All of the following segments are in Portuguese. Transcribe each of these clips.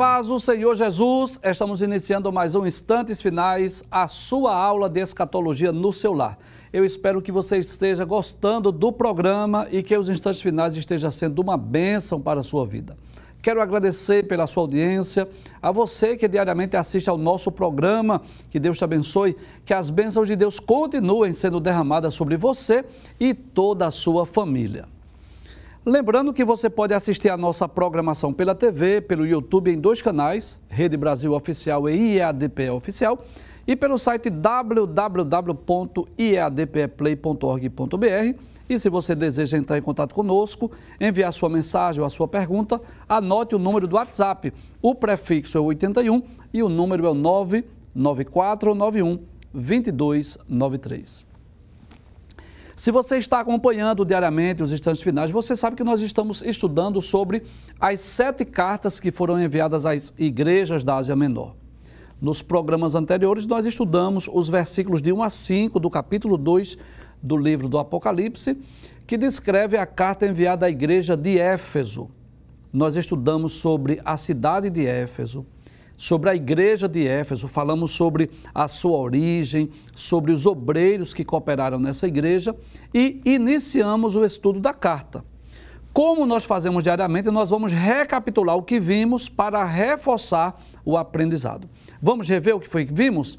Paz do Senhor Jesus, estamos iniciando mais um Instantes Finais, a sua aula de escatologia no seu lar. Eu espero que você esteja gostando do programa e que os instantes finais estejam sendo uma bênção para a sua vida. Quero agradecer pela sua audiência, a você que diariamente assiste ao nosso programa, que Deus te abençoe, que as bênçãos de Deus continuem sendo derramadas sobre você e toda a sua família. Lembrando que você pode assistir a nossa programação pela TV, pelo YouTube em dois canais, Rede Brasil Oficial e IEADPE Oficial, e pelo site www.iadpeplay.org.br. E se você deseja entrar em contato conosco, enviar sua mensagem ou a sua pergunta, anote o número do WhatsApp. O prefixo é 81 e o número é o 99491 2293. Se você está acompanhando diariamente os instantes finais, você sabe que nós estamos estudando sobre as sete cartas que foram enviadas às igrejas da Ásia Menor. Nos programas anteriores, nós estudamos os versículos de 1 a 5 do capítulo 2 do livro do Apocalipse, que descreve a carta enviada à igreja de Éfeso. Nós estudamos sobre a cidade de Éfeso, sobre a igreja de Éfeso, falamos sobre a sua origem, sobre os obreiros que cooperaram nessa igreja e iniciamos o estudo da carta. Como nós fazemos diariamente, nós vamos recapitular o que vimos para reforçar o aprendizado. Vamos rever o que foi que vimos?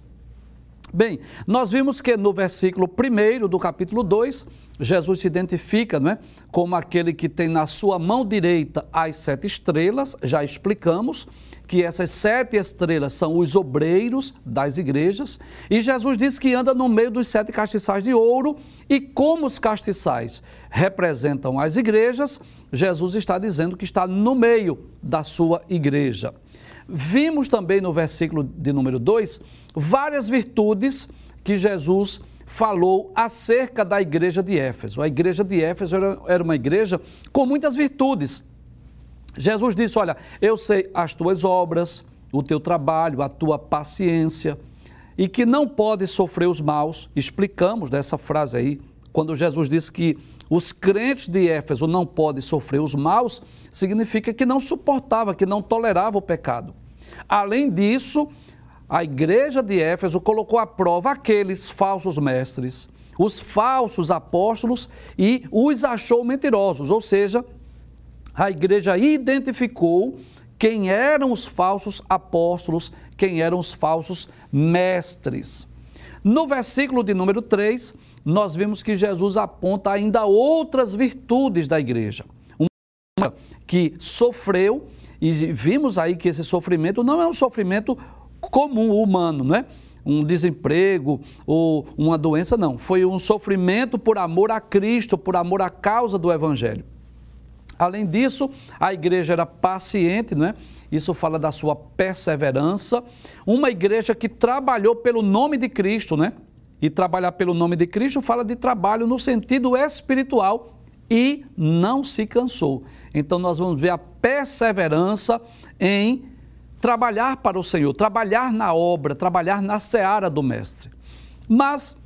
Bem, nós vimos que no versículo 1 do capítulo 2, Jesus se identifica não é, como aquele que tem na sua mão direita as sete estrelas, já explicamos que essas sete estrelas são os obreiros das igrejas, e Jesus diz que anda no meio dos sete castiçais de ouro, e como os castiçais representam as igrejas, Jesus está dizendo que está no meio da sua igreja. Vimos também no versículo de número 2 várias virtudes que Jesus falou acerca da igreja de Éfeso. A igreja de Éfeso era uma igreja com muitas virtudes. Jesus disse: Olha, eu sei as tuas obras, o teu trabalho, a tua paciência, e que não pode sofrer os maus. Explicamos dessa frase aí, quando Jesus disse que os crentes de Éfeso não podem sofrer os maus, significa que não suportava, que não tolerava o pecado. Além disso, a igreja de Éfeso colocou à prova aqueles falsos mestres, os falsos apóstolos e os achou mentirosos, ou seja, a igreja identificou quem eram os falsos apóstolos, quem eram os falsos mestres. No versículo de número 3, nós vimos que Jesus aponta ainda outras virtudes da igreja. Uma que sofreu, e vimos aí que esse sofrimento não é um sofrimento comum, humano, não é? Um desemprego ou uma doença, não. Foi um sofrimento por amor a Cristo, por amor à causa do Evangelho. Além disso, a igreja era paciente, não é? Isso fala da sua perseverança. Uma igreja que trabalhou pelo nome de Cristo, né? E trabalhar pelo nome de Cristo fala de trabalho no sentido espiritual e não se cansou. Então nós vamos ver a perseverança em trabalhar para o Senhor, trabalhar na obra, trabalhar na seara do mestre. Mas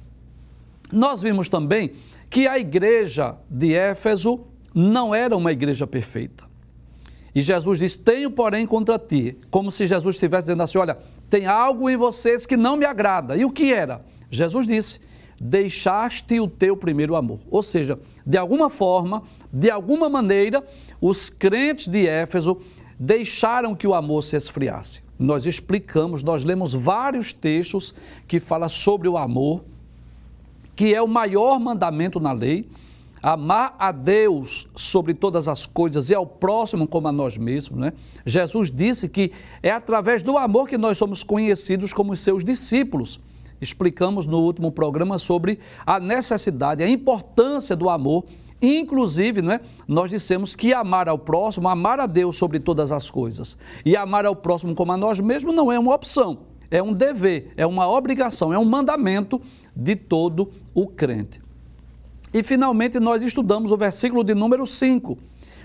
nós vimos também que a igreja de Éfeso não era uma igreja perfeita. E Jesus diz: Tenho, porém, contra ti. Como se Jesus estivesse dizendo assim: Olha, tem algo em vocês que não me agrada. E o que era? Jesus disse: Deixaste o teu primeiro amor. Ou seja, de alguma forma, de alguma maneira, os crentes de Éfeso deixaram que o amor se esfriasse. Nós explicamos, nós lemos vários textos que falam sobre o amor, que é o maior mandamento na lei amar a Deus sobre todas as coisas e ao próximo como a nós mesmos, né? Jesus disse que é através do amor que nós somos conhecidos como seus discípulos. Explicamos no último programa sobre a necessidade, a importância do amor. Inclusive, né, nós dissemos que amar ao próximo, amar a Deus sobre todas as coisas e amar ao próximo como a nós mesmos não é uma opção, é um dever, é uma obrigação, é um mandamento de todo o crente. E finalmente nós estudamos o versículo de número 5,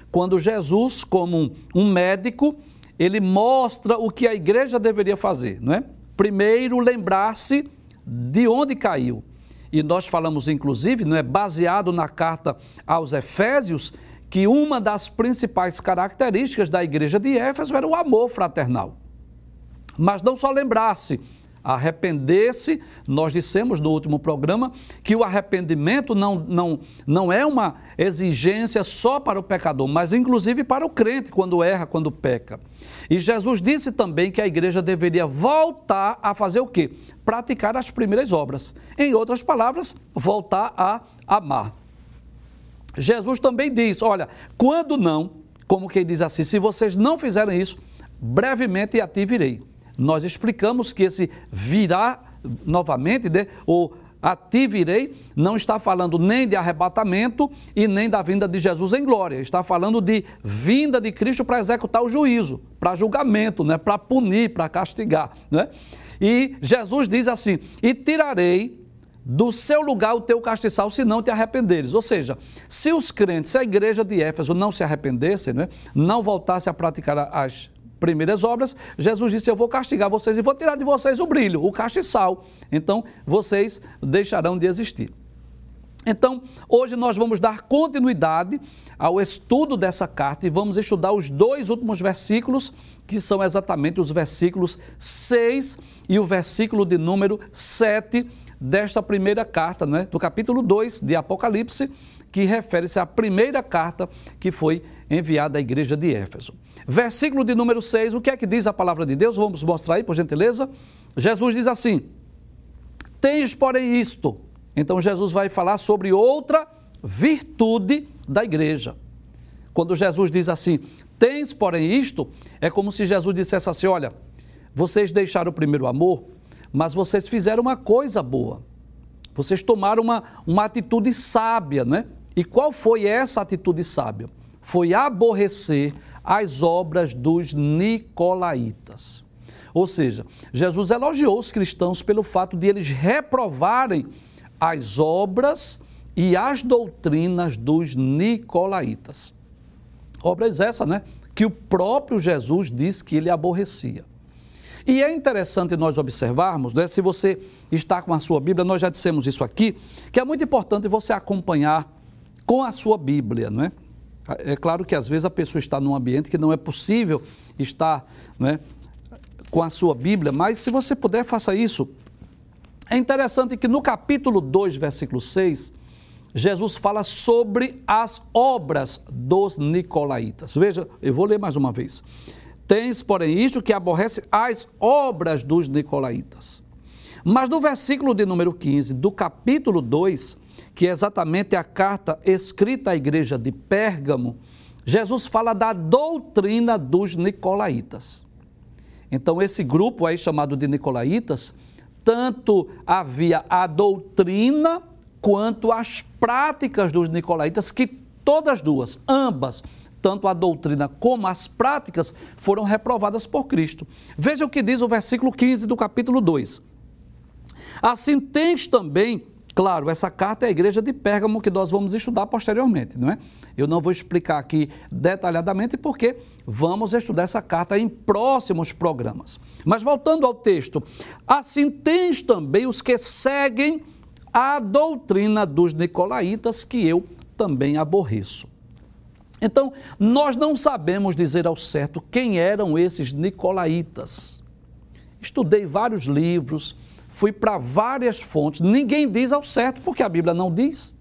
quando Jesus, como um médico, ele mostra o que a igreja deveria fazer, não é? Primeiro, lembrar-se de onde caiu. E nós falamos, inclusive, não é baseado na carta aos Efésios, que uma das principais características da igreja de Éfeso era o amor fraternal. Mas não só lembrar-se, arrepender-se, nós dissemos no último programa que o arrependimento não, não, não é uma exigência só para o pecador, mas inclusive para o crente quando erra, quando peca. E Jesus disse também que a igreja deveria voltar a fazer o quê? Praticar as primeiras obras. Em outras palavras, voltar a amar. Jesus também diz: olha, quando não, como quem diz assim, se vocês não fizerem isso, brevemente a ti virei. Nós explicamos que esse virá novamente, né, ou a ti virei, não está falando nem de arrebatamento e nem da vinda de Jesus em glória. Está falando de vinda de Cristo para executar o juízo, para julgamento, né? para punir, para castigar. Né? E Jesus diz assim: E tirarei do seu lugar o teu castiçal, se não te arrependeres. Ou seja, se os crentes, se a igreja de Éfeso não se arrependesse, né? não voltasse a praticar as primeiras obras, Jesus disse: Eu vou castigar vocês e vou tirar de vocês o brilho, o castiçal. Então, vocês deixarão de existir. Então, hoje nós vamos dar continuidade ao estudo dessa carta e vamos estudar os dois últimos versículos, que são exatamente os versículos 6 e o versículo de número 7 desta primeira carta, não é? do capítulo 2 de Apocalipse, que refere-se à primeira carta que foi enviada à igreja de Éfeso. Versículo de número 6, o que é que diz a palavra de Deus? Vamos mostrar aí, por gentileza. Jesus diz assim: Tens, porém, isto. Então Jesus vai falar sobre outra virtude da igreja. Quando Jesus diz assim: Tens, porém, isto, é como se Jesus dissesse assim: Olha, vocês deixaram o primeiro amor, mas vocês fizeram uma coisa boa. Vocês tomaram uma, uma atitude sábia, né? E qual foi essa atitude sábia? Foi aborrecer as obras dos nicolaítas. Ou seja, Jesus elogiou os cristãos pelo fato de eles reprovarem as obras e as doutrinas dos nicolaítas. Obras essa, né? Que o próprio Jesus disse que ele aborrecia. E é interessante nós observarmos, né, se você está com a sua Bíblia, nós já dissemos isso aqui, que é muito importante você acompanhar com a sua Bíblia, não é? É claro que às vezes a pessoa está num ambiente que não é possível estar né, com a sua Bíblia, mas se você puder, faça isso. É interessante que no capítulo 2, versículo 6, Jesus fala sobre as obras dos nicolaítas. Veja, eu vou ler mais uma vez. Tens, porém, isto que aborrece as obras dos nicolaítas. Mas no versículo de número 15 do capítulo 2, que é exatamente a carta escrita à igreja de Pérgamo, Jesus fala da doutrina dos nicolaítas. Então, esse grupo aí chamado de nicolaítas, tanto havia a doutrina quanto as práticas dos nicolaítas, que todas duas, ambas, tanto a doutrina como as práticas, foram reprovadas por Cristo. Veja o que diz o versículo 15 do capítulo 2. Assim tens também Claro, essa carta é a igreja de Pérgamo que nós vamos estudar posteriormente, não é? Eu não vou explicar aqui detalhadamente porque vamos estudar essa carta em próximos programas. Mas voltando ao texto, assim tens também os que seguem a doutrina dos nicolaítas que eu também aborreço. Então, nós não sabemos dizer ao certo quem eram esses nicolaítas. Estudei vários livros, fui para várias fontes, ninguém diz ao certo, porque a Bíblia não diz.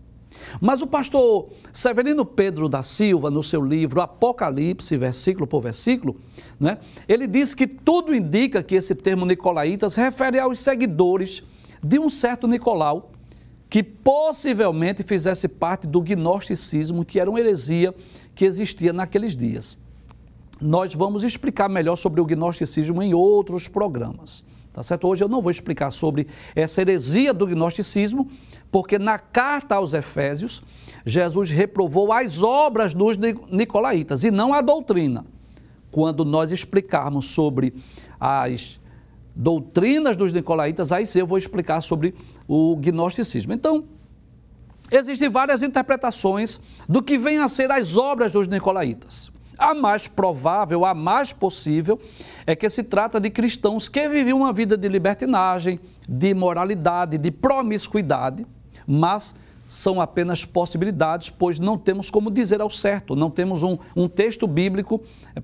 Mas o pastor Severino Pedro da Silva, no seu livro Apocalipse, versículo por versículo, né, ele diz que tudo indica que esse termo Nicolaitas refere aos seguidores de um certo Nicolau, que possivelmente fizesse parte do gnosticismo, que era uma heresia que existia naqueles dias. Nós vamos explicar melhor sobre o gnosticismo em outros programas. Tá certo? Hoje eu não vou explicar sobre essa heresia do gnosticismo, porque na carta aos Efésios, Jesus reprovou as obras dos nicolaítas e não a doutrina. Quando nós explicarmos sobre as doutrinas dos nicolaítas, aí sim eu vou explicar sobre o gnosticismo. Então, existem várias interpretações do que vêm a ser as obras dos nicolaítas. A mais provável, a mais possível, é que se trata de cristãos que viviam uma vida de libertinagem, de imoralidade, de promiscuidade, mas são apenas possibilidades, pois não temos como dizer ao certo, não temos um, um texto bíblico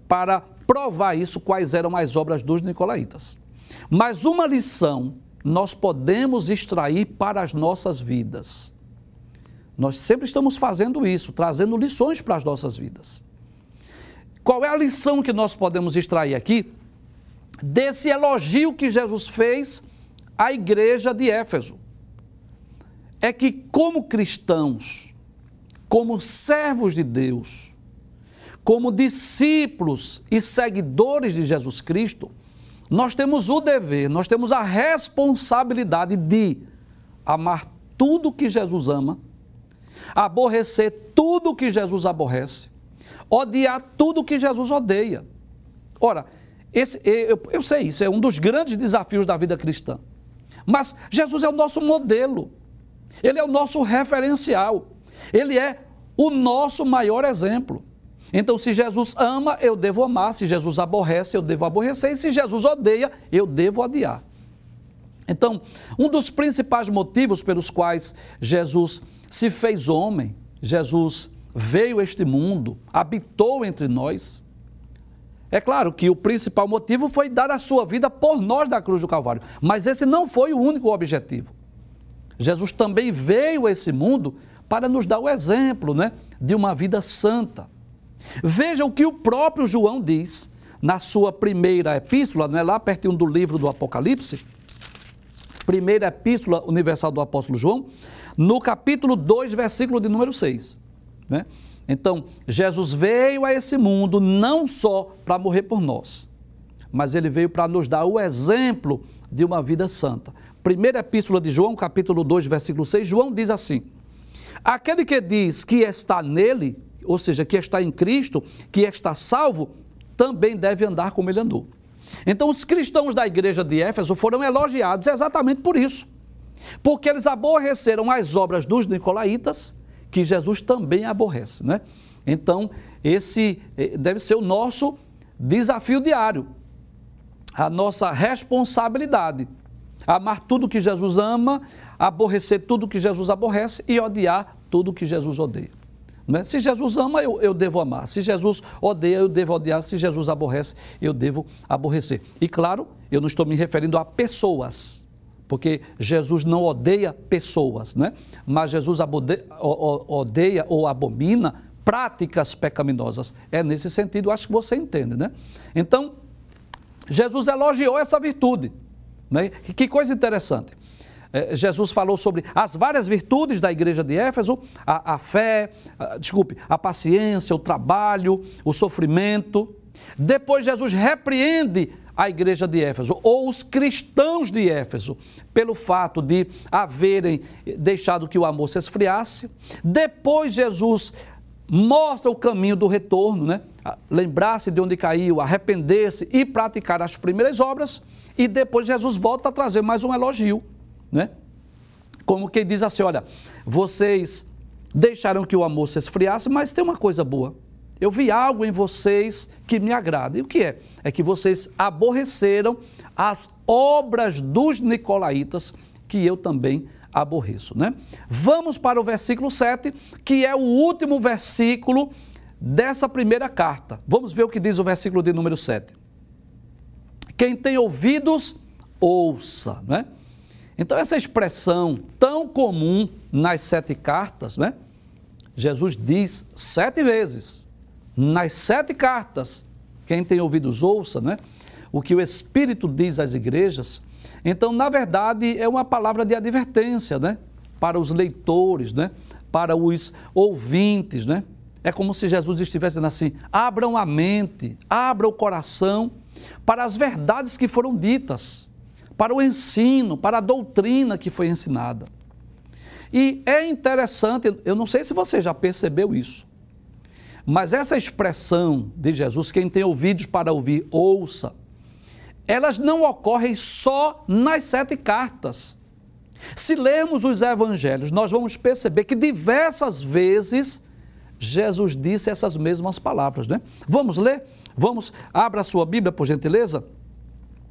para provar isso, quais eram as obras dos Nicolaítas. Mas uma lição nós podemos extrair para as nossas vidas. Nós sempre estamos fazendo isso, trazendo lições para as nossas vidas. Qual é a lição que nós podemos extrair aqui desse elogio que Jesus fez à igreja de Éfeso? É que, como cristãos, como servos de Deus, como discípulos e seguidores de Jesus Cristo, nós temos o dever, nós temos a responsabilidade de amar tudo que Jesus ama, aborrecer tudo que Jesus aborrece, odiar tudo que Jesus odeia. Ora, esse, eu, eu sei isso, é um dos grandes desafios da vida cristã. Mas Jesus é o nosso modelo, ele é o nosso referencial, ele é o nosso maior exemplo. Então, se Jesus ama, eu devo amar. Se Jesus aborrece, eu devo aborrecer. E se Jesus odeia, eu devo odiar. Então, um dos principais motivos pelos quais Jesus se fez homem, Jesus veio este mundo, habitou entre nós. É claro que o principal motivo foi dar a sua vida por nós da cruz do Calvário, mas esse não foi o único objetivo. Jesus também veio a esse mundo para nos dar o exemplo né, de uma vida santa. Veja o que o próprio João diz na sua primeira epístola, não é lá pertinho do livro do Apocalipse, primeira epístola universal do apóstolo João, no capítulo 2, versículo de número 6. Né? Então, Jesus veio a esse mundo não só para morrer por nós, mas ele veio para nos dar o exemplo de uma vida santa. Primeira epístola de João, capítulo 2, versículo 6, João diz assim: Aquele que diz que está nele, ou seja, que está em Cristo, que está salvo, também deve andar como ele andou. Então, os cristãos da igreja de Éfeso foram elogiados exatamente por isso, porque eles aborreceram as obras dos nicolaítas, que Jesus também aborrece, né? Então, esse eh, deve ser o nosso desafio diário, a nossa responsabilidade. Amar tudo que Jesus ama, aborrecer tudo que Jesus aborrece e odiar tudo que Jesus odeia. Né? Se Jesus ama, eu, eu devo amar. Se Jesus odeia, eu devo odiar. Se Jesus aborrece, eu devo aborrecer. E claro, eu não estou me referindo a pessoas, porque Jesus não odeia pessoas, né? mas Jesus odeia ou abomina práticas pecaminosas. É nesse sentido, acho que você entende, né? Então, Jesus elogiou essa virtude. Né? Que coisa interessante. É, Jesus falou sobre as várias virtudes da igreja de Éfeso, a, a fé, a, desculpe, a paciência, o trabalho, o sofrimento. Depois Jesus repreende a igreja de Éfeso, ou os cristãos de Éfeso, pelo fato de haverem deixado que o amor se esfriasse. Depois Jesus mostra o caminho do retorno, né? Lembrar-se de onde caiu, arrepender-se e praticar as primeiras obras. E depois Jesus volta a trazer mais um elogio né? Como quem diz assim: olha, vocês deixaram que o amor se esfriasse, mas tem uma coisa boa. Eu vi algo em vocês que me agrada. E o que é? É que vocês aborreceram as obras dos nicolaítas, que eu também aborreço, né? Vamos para o versículo 7, que é o último versículo dessa primeira carta. Vamos ver o que diz o versículo de número 7. Quem tem ouvidos, ouça, né? Então, essa expressão tão comum nas sete cartas, né? Jesus diz sete vezes, nas sete cartas, quem tem ouvidos ouça, né? O que o Espírito diz às igrejas. Então, na verdade, é uma palavra de advertência, né? Para os leitores, né? Para os ouvintes, né? É como se Jesus estivesse dizendo assim: abram a mente, abram o coração para as verdades que foram ditas para o ensino, para a doutrina que foi ensinada. E é interessante, eu não sei se você já percebeu isso, mas essa expressão de Jesus, quem tem ouvidos para ouvir, ouça, elas não ocorrem só nas sete cartas. Se lermos os evangelhos, nós vamos perceber que diversas vezes Jesus disse essas mesmas palavras, né? Vamos ler? Vamos, abra a sua Bíblia, por gentileza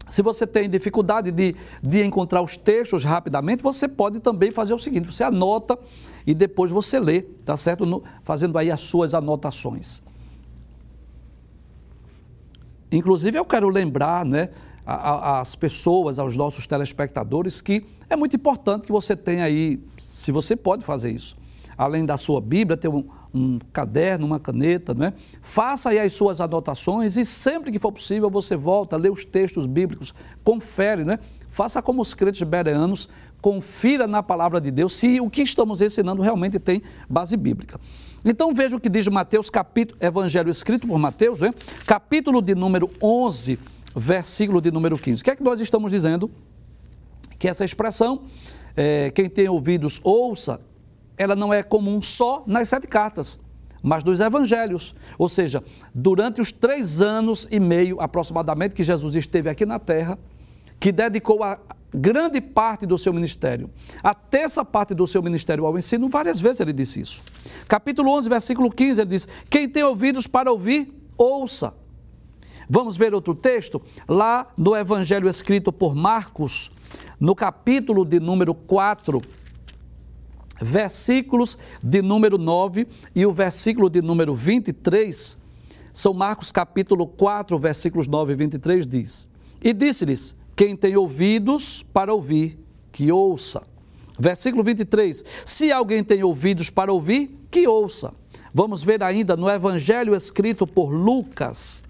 Se você tem dificuldade de, de encontrar os textos rapidamente, você pode também fazer o seguinte: você anota e depois você lê, tá certo? No, fazendo aí as suas anotações. Inclusive, eu quero lembrar né, às pessoas, aos nossos telespectadores, que é muito importante que você tenha aí, se você pode fazer isso, além da sua Bíblia, ter um, um caderno, uma caneta, né? faça aí as suas anotações e sempre que for possível você volta, lê os textos bíblicos, confere, né? faça como os crentes bereanos, confira na palavra de Deus se o que estamos ensinando realmente tem base bíblica. Então veja o que diz Mateus, capítulo, evangelho escrito por Mateus, né? capítulo de número 11, versículo de número 15. O que é que nós estamos dizendo? Que essa expressão, é, quem tem ouvidos, ouça, ela não é comum só nas sete cartas, mas nos evangelhos. Ou seja, durante os três anos e meio aproximadamente que Jesus esteve aqui na terra, que dedicou a grande parte do seu ministério, a terça parte do seu ministério ao ensino, várias vezes ele disse isso. Capítulo 11, versículo 15, ele diz: Quem tem ouvidos para ouvir, ouça. Vamos ver outro texto? Lá no evangelho escrito por Marcos, no capítulo de número 4, versículos de número 9 e o versículo de número 23, São Marcos capítulo 4, versículos 9 e 23 diz: E disse-lhes: Quem tem ouvidos para ouvir, que ouça. Versículo 23: Se alguém tem ouvidos para ouvir, que ouça. Vamos ver ainda no evangelho escrito por Lucas,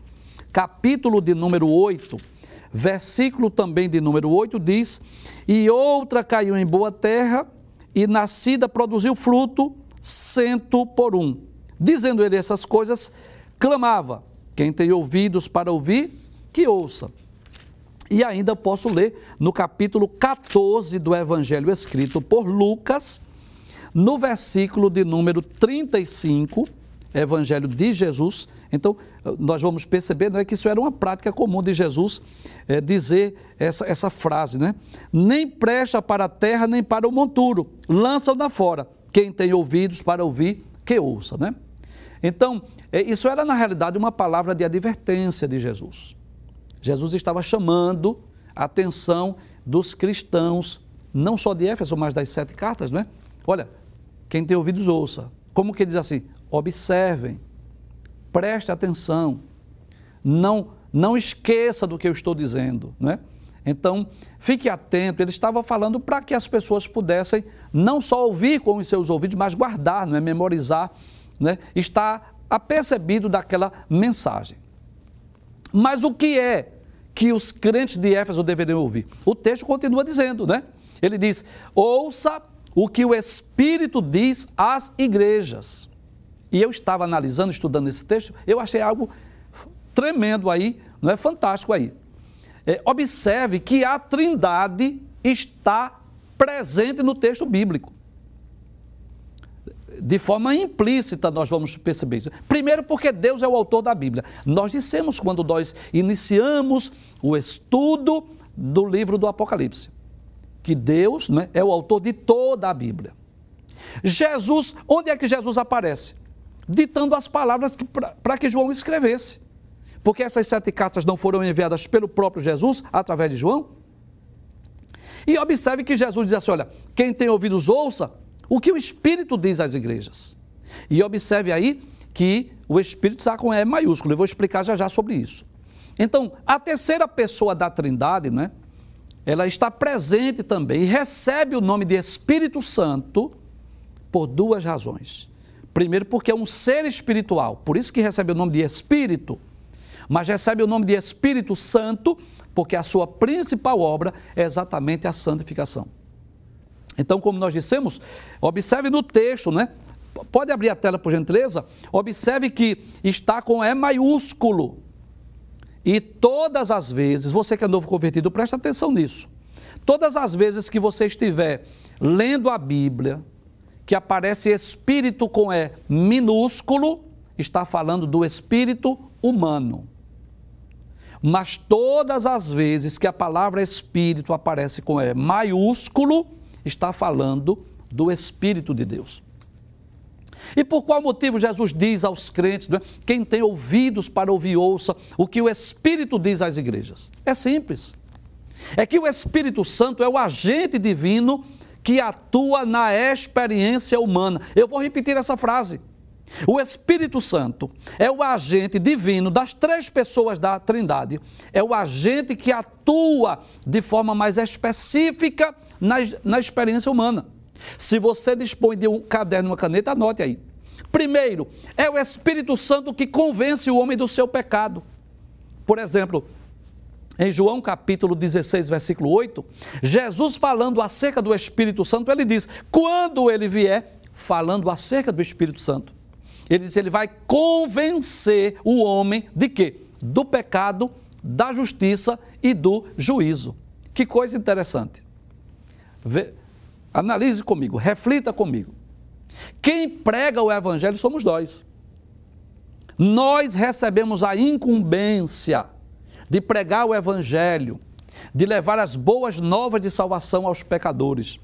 capítulo de número 8, versículo também de número 8 diz: E outra caiu em boa terra e nascida produziu fruto cento por um. Dizendo ele essas coisas, clamava: Quem tem ouvidos para ouvir, que ouça. E ainda posso ler no capítulo 14 do Evangelho escrito por Lucas, no versículo de número 35, Evangelho de Jesus. Então, nós vamos perceber não é, que isso era uma prática comum de Jesus é, dizer essa, essa frase, né? Nem presta para a terra, nem para o monturo, lança-o da fora. Quem tem ouvidos para ouvir, que ouça, né? Então, é, isso era na realidade uma palavra de advertência de Jesus. Jesus estava chamando a atenção dos cristãos, não só de Éfeso, mas das sete cartas, né? Olha, quem tem ouvidos, ouça. Como que diz assim? Observem, preste atenção, não, não esqueça do que eu estou dizendo, né? Então, fique atento. Ele estava falando para que as pessoas pudessem não só ouvir com os seus ouvidos, mas guardar, não é? memorizar, né? estar apercebido daquela mensagem. Mas o que é que os crentes de Éfeso deveriam ouvir? O texto continua dizendo, né? Ele diz: ouça o que o Espírito diz às igrejas. E eu estava analisando, estudando esse texto, eu achei algo tremendo aí, não é fantástico aí. É, observe que a Trindade está presente no texto bíblico. De forma implícita, nós vamos perceber isso. Primeiro, porque Deus é o autor da Bíblia. Nós dissemos quando nós iniciamos o estudo do livro do Apocalipse que Deus né, é o autor de toda a Bíblia. Jesus, onde é que Jesus aparece? Ditando as palavras para que João escrevesse. Porque essas sete cartas não foram enviadas pelo próprio Jesus através de João? E observe que Jesus diz assim: olha, quem tem ouvidos, ouça o que o Espírito diz às igrejas. E observe aí que o Espírito está com E maiúsculo. Eu vou explicar já já sobre isso. Então, a terceira pessoa da Trindade, né? ela está presente também e recebe o nome de Espírito Santo por duas razões. Primeiro, porque é um ser espiritual, por isso que recebe o nome de Espírito, mas recebe o nome de Espírito Santo, porque a sua principal obra é exatamente a santificação. Então, como nós dissemos, observe no texto, né? Pode abrir a tela, por gentileza? Observe que está com E maiúsculo. E todas as vezes, você que é novo convertido, presta atenção nisso. Todas as vezes que você estiver lendo a Bíblia, que aparece espírito com E minúsculo, está falando do espírito humano. Mas todas as vezes que a palavra espírito aparece com E maiúsculo, está falando do Espírito de Deus. E por qual motivo Jesus diz aos crentes, é? quem tem ouvidos para ouvir, ouça o que o Espírito diz às igrejas? É simples. é que o Espírito Santo é o agente divino que atua na experiência humana. Eu vou repetir essa frase. O Espírito Santo é o agente divino das três pessoas da Trindade. É o agente que atua de forma mais específica na, na experiência humana. Se você dispõe de um caderno e uma caneta, anote aí. Primeiro, é o Espírito Santo que convence o homem do seu pecado. Por exemplo, em João capítulo 16, versículo 8, Jesus falando acerca do Espírito Santo, ele diz: quando ele vier, falando acerca do Espírito Santo, ele diz: ele vai convencer o homem de quê? Do pecado, da justiça e do juízo. Que coisa interessante. Vê, analise comigo, reflita comigo. Quem prega o Evangelho somos nós. Nós recebemos a incumbência de pregar o Evangelho, de levar as boas novas de salvação aos pecadores.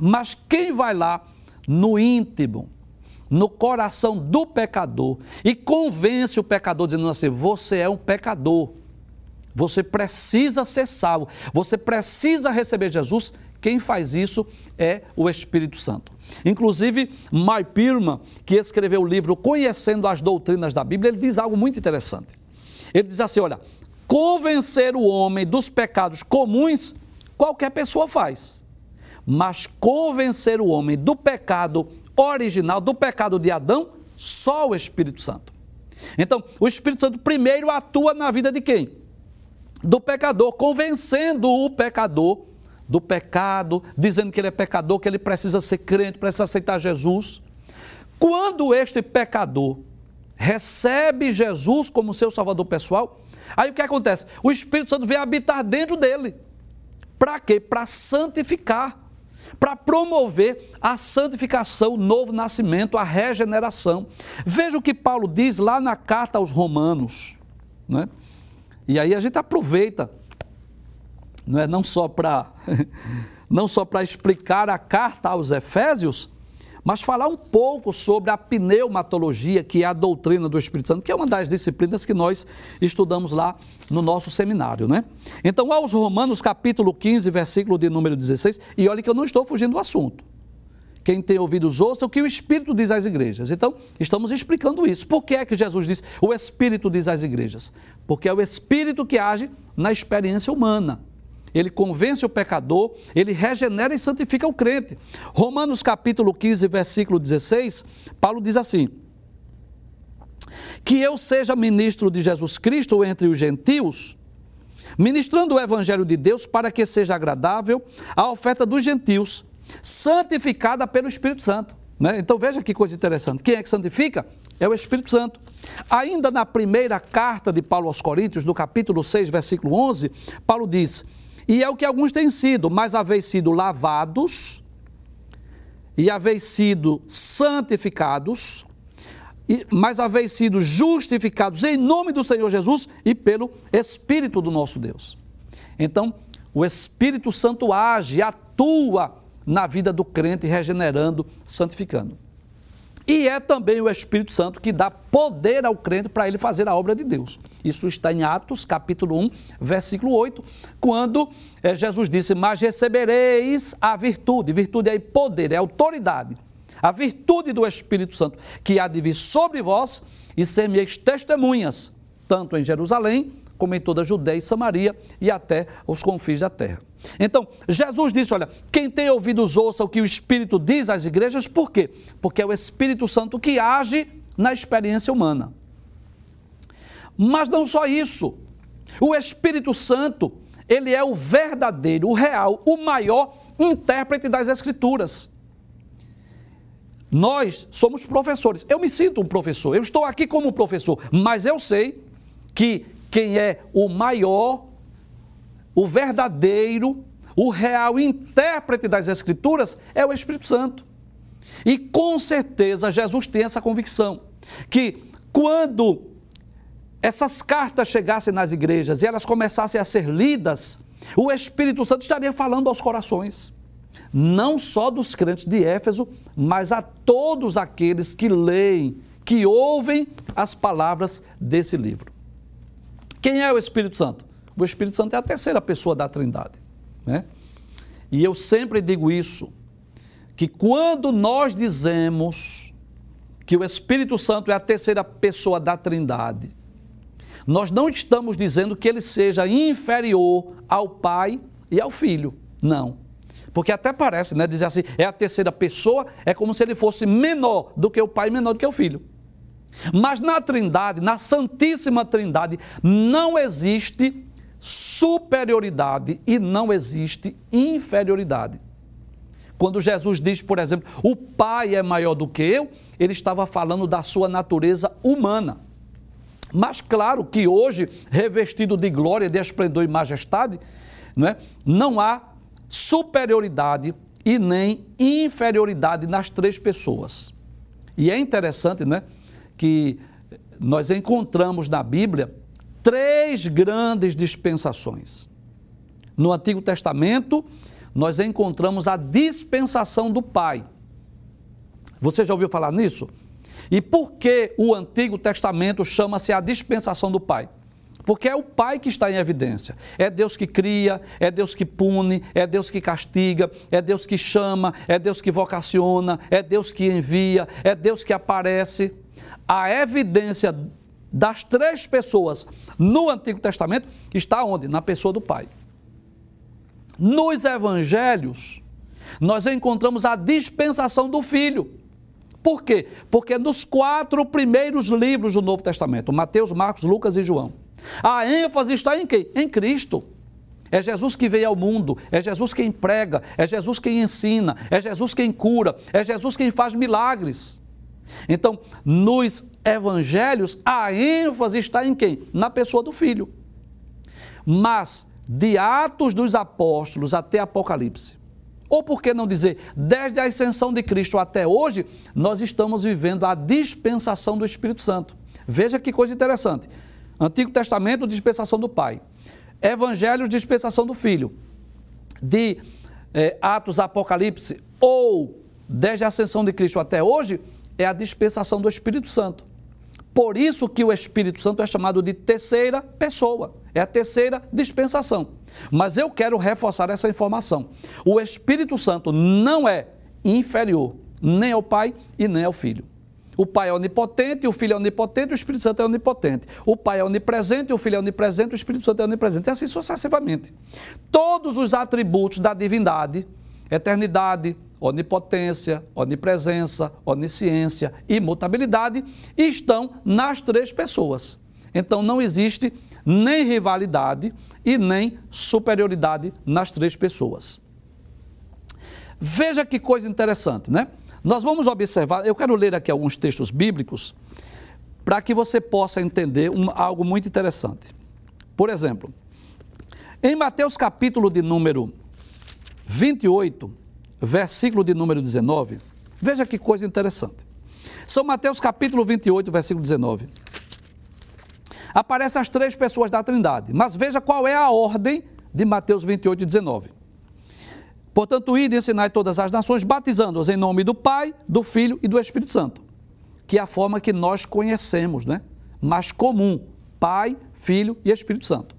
Mas quem vai lá no íntimo, no coração do pecador e convence o pecador, dizendo assim: você é um pecador, você precisa ser salvo, você precisa receber Jesus. Quem faz isso é o Espírito Santo. Inclusive, Mike Pirman, que escreveu o livro Conhecendo as Doutrinas da Bíblia, ele diz algo muito interessante. Ele diz assim: olha, convencer o homem dos pecados comuns, qualquer pessoa faz. Mas convencer o homem do pecado original, do pecado de Adão, só o Espírito Santo. Então, o Espírito Santo primeiro atua na vida de quem? Do pecador, convencendo o pecador do pecado, dizendo que ele é pecador, que ele precisa ser crente, precisa aceitar Jesus. Quando este pecador recebe Jesus como seu salvador pessoal, aí o que acontece? O Espírito Santo vem habitar dentro dele. Para quê? Para santificar, para promover a santificação, o novo nascimento, a regeneração. Veja o que Paulo diz lá na carta aos Romanos. Né? E aí a gente aproveita, não é não só para não só para explicar a carta aos Efésios, mas falar um pouco sobre a pneumatologia, que é a doutrina do Espírito Santo, que é uma das disciplinas que nós estudamos lá no nosso seminário, né? Então, aos Romanos, capítulo 15, versículo de número 16, e olha que eu não estou fugindo do assunto. Quem tem ouvidos ouça o que o Espírito diz às igrejas. Então, estamos explicando isso. Por que é que Jesus diz o Espírito diz às igrejas? Porque é o Espírito que age na experiência humana ele convence o pecador, ele regenera e santifica o crente. Romanos capítulo 15, versículo 16, Paulo diz assim: Que eu seja ministro de Jesus Cristo entre os gentios, ministrando o evangelho de Deus para que seja agradável a oferta dos gentios, santificada pelo Espírito Santo. Né? Então veja que coisa interessante. Quem é que santifica? É o Espírito Santo. Ainda na primeira carta de Paulo aos Coríntios, no capítulo 6, versículo 11, Paulo diz: e é o que alguns têm sido, mas haveis sido lavados, e haveis sido santificados, e, mas haveis sido justificados em nome do Senhor Jesus e pelo Espírito do nosso Deus. Então, o Espírito Santo age, atua na vida do crente, regenerando, santificando. E é também o Espírito Santo que dá poder ao crente para ele fazer a obra de Deus. Isso está em Atos, capítulo 1, versículo 8, quando é, Jesus disse: Mas recebereis a virtude. Virtude é poder, é autoridade. A virtude do Espírito Santo, que há de vir sobre vós e ser minhas testemunhas, tanto em Jerusalém, como em toda a Judéia e Samaria e até os confins da terra. Então, Jesus disse: Olha, quem tem ouvidos ouça o que o Espírito diz às igrejas, por quê? Porque é o Espírito Santo que age na experiência humana. Mas não só isso, o Espírito Santo, ele é o verdadeiro, o real, o maior intérprete das Escrituras. Nós somos professores. Eu me sinto um professor, eu estou aqui como professor, mas eu sei que quem é o maior o verdadeiro, o real intérprete das Escrituras é o Espírito Santo. E com certeza Jesus tem essa convicção que quando essas cartas chegassem nas igrejas e elas começassem a ser lidas, o Espírito Santo estaria falando aos corações, não só dos crentes de Éfeso, mas a todos aqueles que leem, que ouvem as palavras desse livro. Quem é o Espírito Santo? O Espírito Santo é a terceira pessoa da Trindade. Né? E eu sempre digo isso, que quando nós dizemos que o Espírito Santo é a terceira pessoa da Trindade, nós não estamos dizendo que ele seja inferior ao Pai e ao Filho. Não. Porque até parece, né? Dizer assim, é a terceira pessoa, é como se ele fosse menor do que o Pai, menor do que o Filho. Mas na Trindade, na Santíssima Trindade, não existe superioridade e não existe inferioridade. Quando Jesus diz, por exemplo, o Pai é maior do que eu, ele estava falando da sua natureza humana. Mas claro que hoje, revestido de glória, de esplendor e majestade, não, é? não há superioridade e nem inferioridade nas três pessoas. E é interessante, né, que nós encontramos na Bíblia três grandes dispensações. No Antigo Testamento, nós encontramos a dispensação do Pai. Você já ouviu falar nisso? E por que o Antigo Testamento chama-se a dispensação do Pai? Porque é o Pai que está em evidência. É Deus que cria, é Deus que pune, é Deus que castiga, é Deus que chama, é Deus que vocaciona, é Deus que envia, é Deus que aparece. A evidência das três pessoas no Antigo Testamento está onde? Na pessoa do Pai. Nos evangelhos, nós encontramos a dispensação do Filho. Por quê? Porque nos quatro primeiros livros do Novo Testamento, Mateus, Marcos, Lucas e João, a ênfase está em quem? Em Cristo. É Jesus que veio ao mundo, é Jesus quem prega, é Jesus quem ensina, é Jesus quem cura, é Jesus quem faz milagres. Então, nos evangelhos, a ênfase está em quem? Na pessoa do Filho. Mas, de Atos dos Apóstolos até Apocalipse, ou por que não dizer, desde a ascensão de Cristo até hoje, nós estamos vivendo a dispensação do Espírito Santo. Veja que coisa interessante. Antigo Testamento, dispensação do Pai. Evangelhos, dispensação do Filho. De eh, Atos, Apocalipse, ou desde a ascensão de Cristo até hoje, é a dispensação do Espírito Santo. Por isso que o Espírito Santo é chamado de terceira pessoa, é a terceira dispensação. Mas eu quero reforçar essa informação. O Espírito Santo não é inferior nem ao Pai e nem ao Filho. O Pai é onipotente, o Filho é onipotente, o Espírito Santo é onipotente. O Pai é onipresente, o Filho é onipresente, o Espírito Santo é onipresente. E assim sucessivamente. Todos os atributos da divindade, eternidade, onipotência, onipresença, onisciência, imutabilidade, estão nas três pessoas. Então não existe nem rivalidade e nem superioridade nas três pessoas. Veja que coisa interessante, né? Nós vamos observar, eu quero ler aqui alguns textos bíblicos para que você possa entender um, algo muito interessante. Por exemplo, em Mateus capítulo de número 28, versículo de número 19. Veja que coisa interessante. São Mateus capítulo 28, versículo 19. Aparecem as três pessoas da Trindade, mas veja qual é a ordem de Mateus 28, 19. Portanto, ide ensinai todas as nações, batizando-as em nome do Pai, do Filho e do Espírito Santo, que é a forma que nós conhecemos, né? Mais comum: Pai, Filho e Espírito Santo.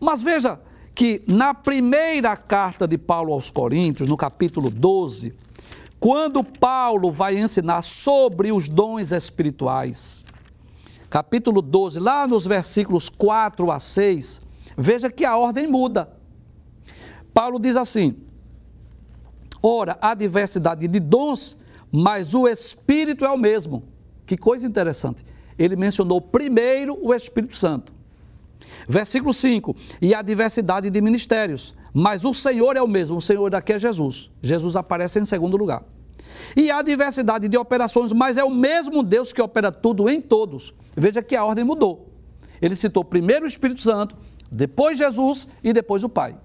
Mas veja que na primeira carta de Paulo aos Coríntios, no capítulo 12, quando Paulo vai ensinar sobre os dons espirituais, capítulo 12, lá nos versículos 4 a 6, veja que a ordem muda. Paulo diz assim: Ora, há diversidade de dons, mas o Espírito é o mesmo. Que coisa interessante. Ele mencionou primeiro o Espírito Santo. Versículo 5: E a diversidade de ministérios, mas o Senhor é o mesmo, o Senhor daqui é Jesus. Jesus aparece em segundo lugar. E a diversidade de operações, mas é o mesmo Deus que opera tudo em todos. Veja que a ordem mudou. Ele citou primeiro o Espírito Santo, depois Jesus e depois o Pai.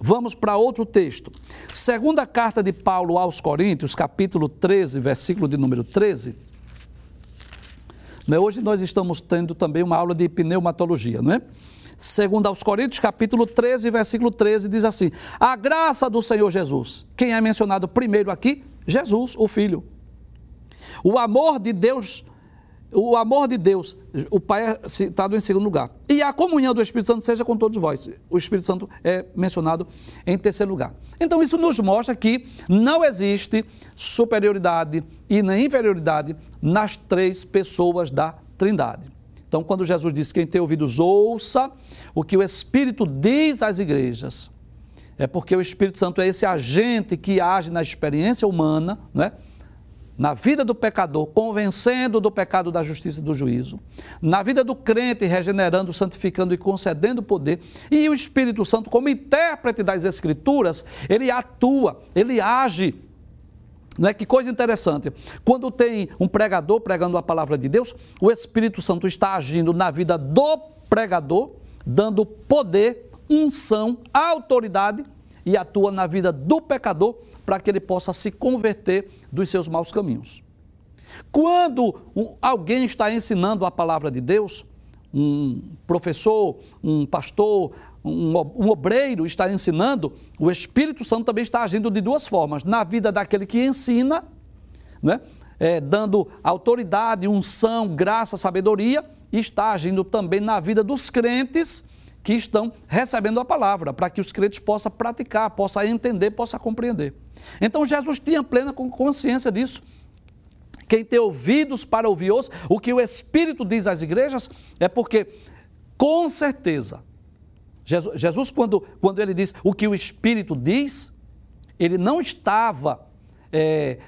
Vamos para outro texto. Segunda carta de Paulo aos Coríntios, capítulo 13, versículo de número 13. Né, hoje nós estamos tendo também uma aula de pneumatologia, não é? Segundo aos Coríntios, capítulo 13, versículo 13, diz assim: A graça do Senhor Jesus. Quem é mencionado primeiro aqui? Jesus, o Filho. O amor de Deus o amor de Deus, o Pai é citado em segundo lugar. E a comunhão do Espírito Santo seja com todos vós. O Espírito Santo é mencionado em terceiro lugar. Então, isso nos mostra que não existe superioridade e nem inferioridade nas três pessoas da Trindade. Então, quando Jesus disse: Quem tem ouvidos, ouça o que o Espírito diz às igrejas. É porque o Espírito Santo é esse agente que age na experiência humana, não é? Na vida do pecador, convencendo do pecado, da justiça e do juízo, na vida do crente, regenerando, santificando e concedendo poder, e o Espírito Santo, como intérprete das Escrituras, ele atua, ele age. Não é que coisa interessante. Quando tem um pregador pregando a palavra de Deus, o Espírito Santo está agindo na vida do pregador, dando poder, unção, autoridade e atua na vida do pecador para que ele possa se converter dos seus maus caminhos. Quando alguém está ensinando a palavra de Deus, um professor, um pastor, um, obreiro está ensinando, o Espírito Santo também está agindo de duas formas: na vida daquele que ensina, né? É, dando autoridade, unção, graça, sabedoria, e está agindo também na vida dos crentes que estão recebendo a palavra, para que os crentes possam praticar, possam entender, possam compreender. Então Jesus tinha plena consciência disso. Quem tem ouvidos para ouvir os, o que o Espírito diz às igrejas é porque, com certeza, Jesus, Jesus quando, quando ele diz o que o Espírito diz, ele não estava é,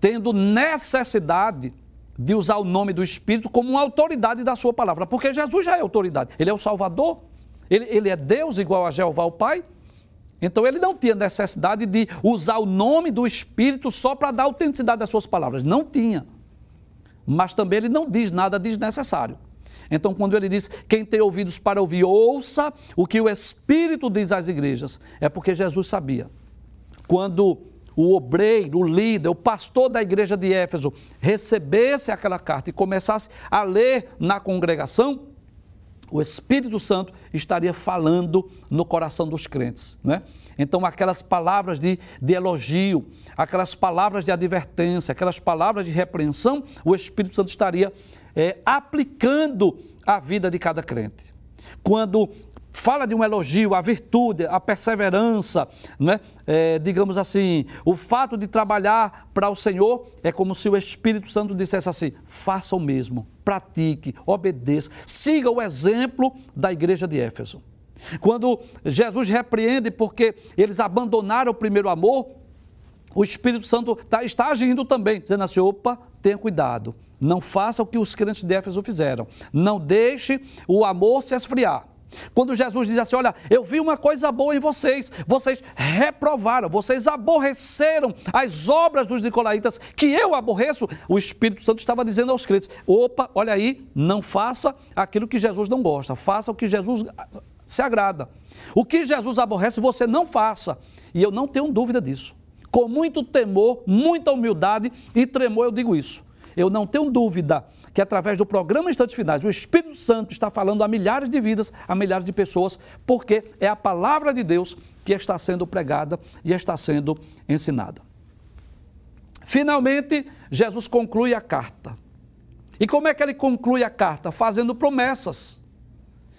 tendo necessidade de usar o nome do Espírito como uma autoridade da sua palavra, porque Jesus já é autoridade, ele é o Salvador, ele, ele é Deus igual a Jeová o Pai. Então ele não tinha necessidade de usar o nome do Espírito só para dar autenticidade às suas palavras. Não tinha. Mas também ele não diz nada desnecessário. Então, quando ele diz, quem tem ouvidos para ouvir, ouça o que o Espírito diz às igrejas, é porque Jesus sabia. Quando o obreiro, o líder, o pastor da igreja de Éfeso recebesse aquela carta e começasse a ler na congregação, o Espírito Santo estaria falando no coração dos crentes. Né? Então, aquelas palavras de, de elogio, aquelas palavras de advertência, aquelas palavras de repreensão, o Espírito Santo estaria é, aplicando à vida de cada crente. Quando fala de um elogio, a virtude, a perseverança, né? É, digamos assim, o fato de trabalhar para o Senhor é como se o Espírito Santo dissesse assim: faça o mesmo, pratique, obedeça, siga o exemplo da igreja de Éfeso. Quando Jesus repreende porque eles abandonaram o primeiro amor, o Espírito Santo tá, está agindo também, dizendo assim: opa, tenha cuidado, não faça o que os crentes de Éfeso fizeram, não deixe o amor se esfriar. Quando Jesus diz assim: Olha, eu vi uma coisa boa em vocês, vocês reprovaram, vocês aborreceram as obras dos Nicolaitas, que eu aborreço, o Espírito Santo estava dizendo aos crentes: opa, olha aí, não faça aquilo que Jesus não gosta, faça o que Jesus se agrada. O que Jesus aborrece, você não faça. E eu não tenho dúvida disso. Com muito temor, muita humildade e tremor, eu digo isso. Eu não tenho dúvida que através do programa Instantes Finais, o Espírito Santo está falando a milhares de vidas, a milhares de pessoas, porque é a palavra de Deus que está sendo pregada e está sendo ensinada. Finalmente, Jesus conclui a carta. E como é que ele conclui a carta? Fazendo promessas.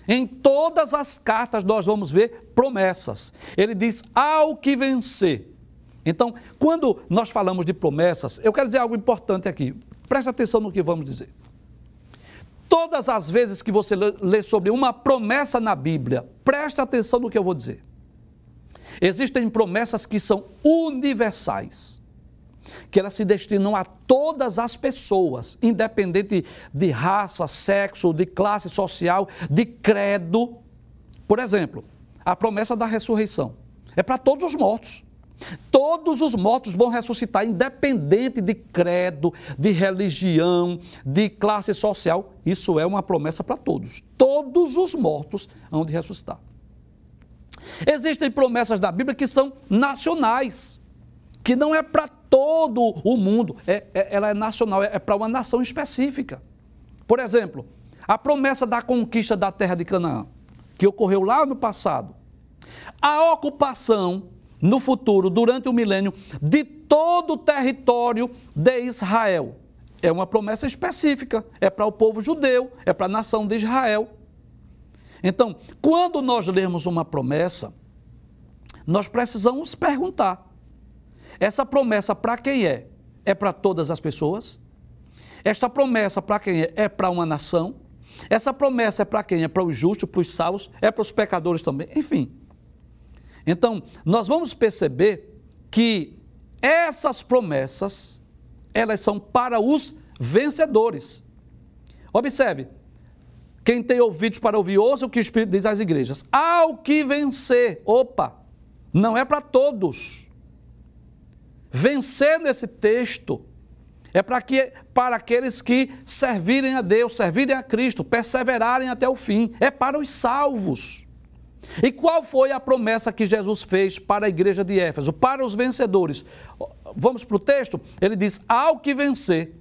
Em todas as cartas nós vamos ver promessas. Ele diz: ao que vencer. Então, quando nós falamos de promessas, eu quero dizer algo importante aqui. Preste atenção no que vamos dizer. Todas as vezes que você lê sobre uma promessa na Bíblia, preste atenção no que eu vou dizer. Existem promessas que são universais, que elas se destinam a todas as pessoas, independente de raça, sexo, de classe social, de credo. Por exemplo, a promessa da ressurreição é para todos os mortos. Todos os mortos vão ressuscitar, independente de credo, de religião, de classe social. Isso é uma promessa para todos. Todos os mortos vão de ressuscitar. Existem promessas da Bíblia que são nacionais, que não é para todo o mundo, é, é, ela é nacional, é, é para uma nação específica. Por exemplo, a promessa da conquista da terra de Canaã, que ocorreu lá no passado. A ocupação no futuro, durante o milênio, de todo o território de Israel. é uma promessa específica, é para o povo judeu, é para a nação de Israel. Então, quando nós lemos uma promessa, nós precisamos perguntar: essa promessa para quem é? É para todas as pessoas? Esta promessa para quem é? É para uma nação? Essa promessa é para quem? É para os justos, para os salvos, é para os pecadores também, enfim. Então, nós vamos perceber que essas promessas, elas são para os vencedores. Observe, quem tem ouvidos para ouvir, ouça o que o Espírito diz às igrejas. Ao que vencer, opa, não é para todos. Vencer nesse texto é para, que, para aqueles que servirem a Deus, servirem a Cristo, perseverarem até o fim. É para os salvos. E qual foi a promessa que Jesus fez para a igreja de Éfeso, para os vencedores? Vamos para o texto? Ele diz: Ao que vencer,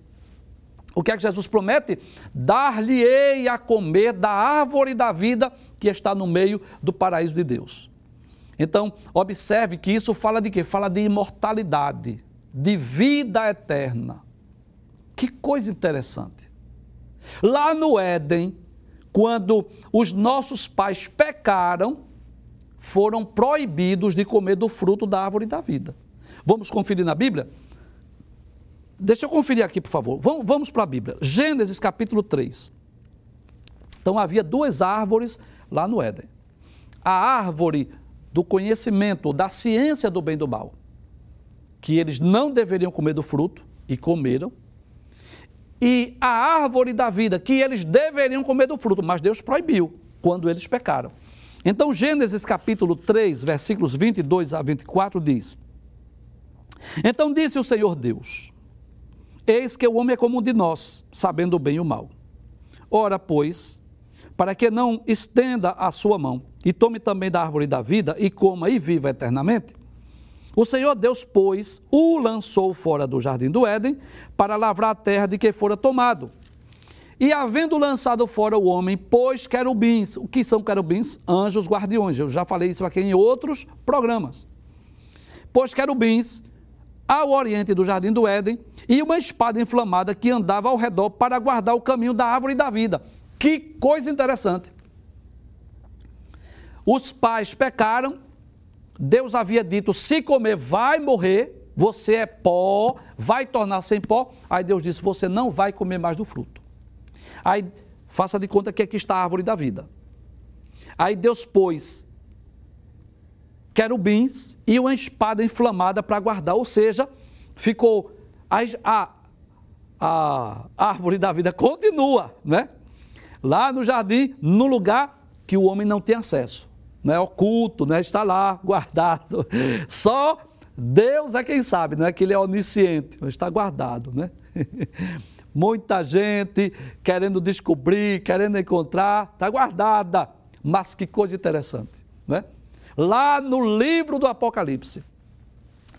o que é que Jesus promete? Dar-lhe-ei a comer da árvore da vida que está no meio do paraíso de Deus. Então, observe que isso fala de quê? Fala de imortalidade, de vida eterna. Que coisa interessante. Lá no Éden, quando os nossos pais pecaram, foram proibidos de comer do fruto da árvore da vida. Vamos conferir na Bíblia? Deixa eu conferir aqui, por favor. Vamos, vamos para a Bíblia. Gênesis capítulo 3. Então havia duas árvores lá no Éden. A árvore do conhecimento, da ciência do bem e do mal, que eles não deveriam comer do fruto, e comeram e a árvore da vida, que eles deveriam comer do fruto, mas Deus proibiu quando eles pecaram. Então, Gênesis capítulo 3, versículos 22 a 24 diz: Então disse o Senhor Deus: Eis que o homem é como um de nós, sabendo o bem e o mal. Ora, pois, para que não estenda a sua mão e tome também da árvore da vida e coma e viva eternamente, o Senhor Deus, pois, o lançou fora do jardim do Éden para lavrar a terra de que fora tomado. E havendo lançado fora o homem, pôs querubins. O que são querubins? Anjos guardiões. Eu já falei isso aqui em outros programas. Pôs querubins ao oriente do jardim do Éden e uma espada inflamada que andava ao redor para guardar o caminho da árvore da vida. Que coisa interessante. Os pais pecaram Deus havia dito: se comer, vai morrer, você é pó, vai tornar sem pó. Aí Deus disse: você não vai comer mais do fruto. Aí faça de conta que aqui está a árvore da vida. Aí Deus pôs querubins e uma espada inflamada para guardar, ou seja, ficou a, a, a árvore da vida continua, né? Lá no jardim, no lugar que o homem não tem acesso não é oculto, não é está lá guardado. Só Deus é quem sabe, não é que ele é onisciente, mas está guardado, né? Muita gente querendo descobrir, querendo encontrar, está guardada. Mas que coisa interessante, né? Lá no livro do Apocalipse,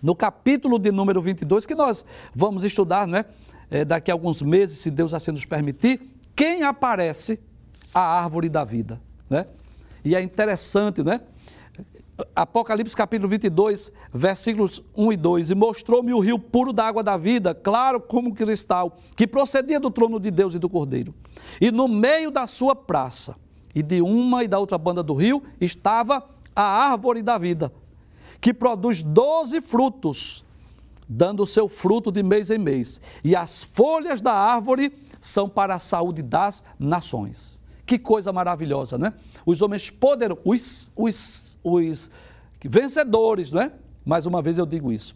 no capítulo de número 22, que nós vamos estudar, né? É, daqui a alguns meses, se Deus assim nos permitir, quem aparece? A árvore da vida, né? E é interessante, né? Apocalipse capítulo 22, versículos 1 e 2. E mostrou-me o rio puro da água da vida, claro como cristal, que procedia do trono de Deus e do Cordeiro. E no meio da sua praça, e de uma e da outra banda do rio, estava a árvore da vida, que produz doze frutos, dando seu fruto de mês em mês. E as folhas da árvore são para a saúde das nações. Que coisa maravilhosa, né? Os homens poderosos, os, os, os vencedores, não é? Mais uma vez eu digo isso.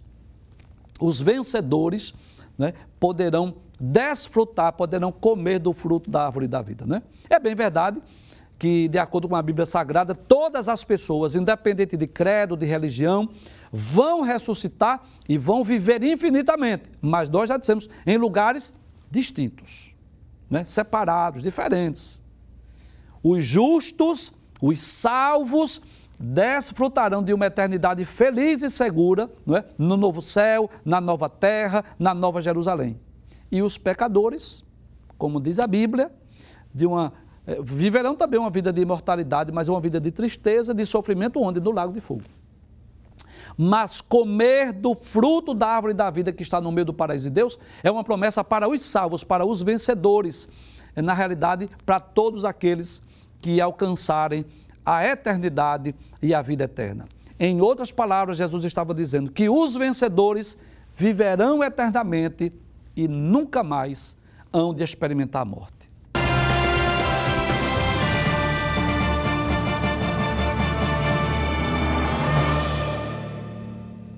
Os vencedores né, poderão desfrutar, poderão comer do fruto da árvore da vida, né? É bem verdade que, de acordo com a Bíblia Sagrada, todas as pessoas, independente de credo, de religião, vão ressuscitar e vão viver infinitamente. Mas nós já dissemos, em lugares distintos, né? separados, diferentes. Os justos, os salvos, desfrutarão de uma eternidade feliz e segura não é? no novo céu, na nova terra, na nova Jerusalém. E os pecadores, como diz a Bíblia, de uma, eh, viverão também uma vida de imortalidade, mas uma vida de tristeza, de sofrimento, onde? No lago de fogo. Mas comer do fruto da árvore da vida que está no meio do paraíso de Deus é uma promessa para os salvos, para os vencedores. É, na realidade, para todos aqueles que alcançarem a eternidade e a vida eterna. Em outras palavras, Jesus estava dizendo que os vencedores viverão eternamente e nunca mais hão de experimentar a morte.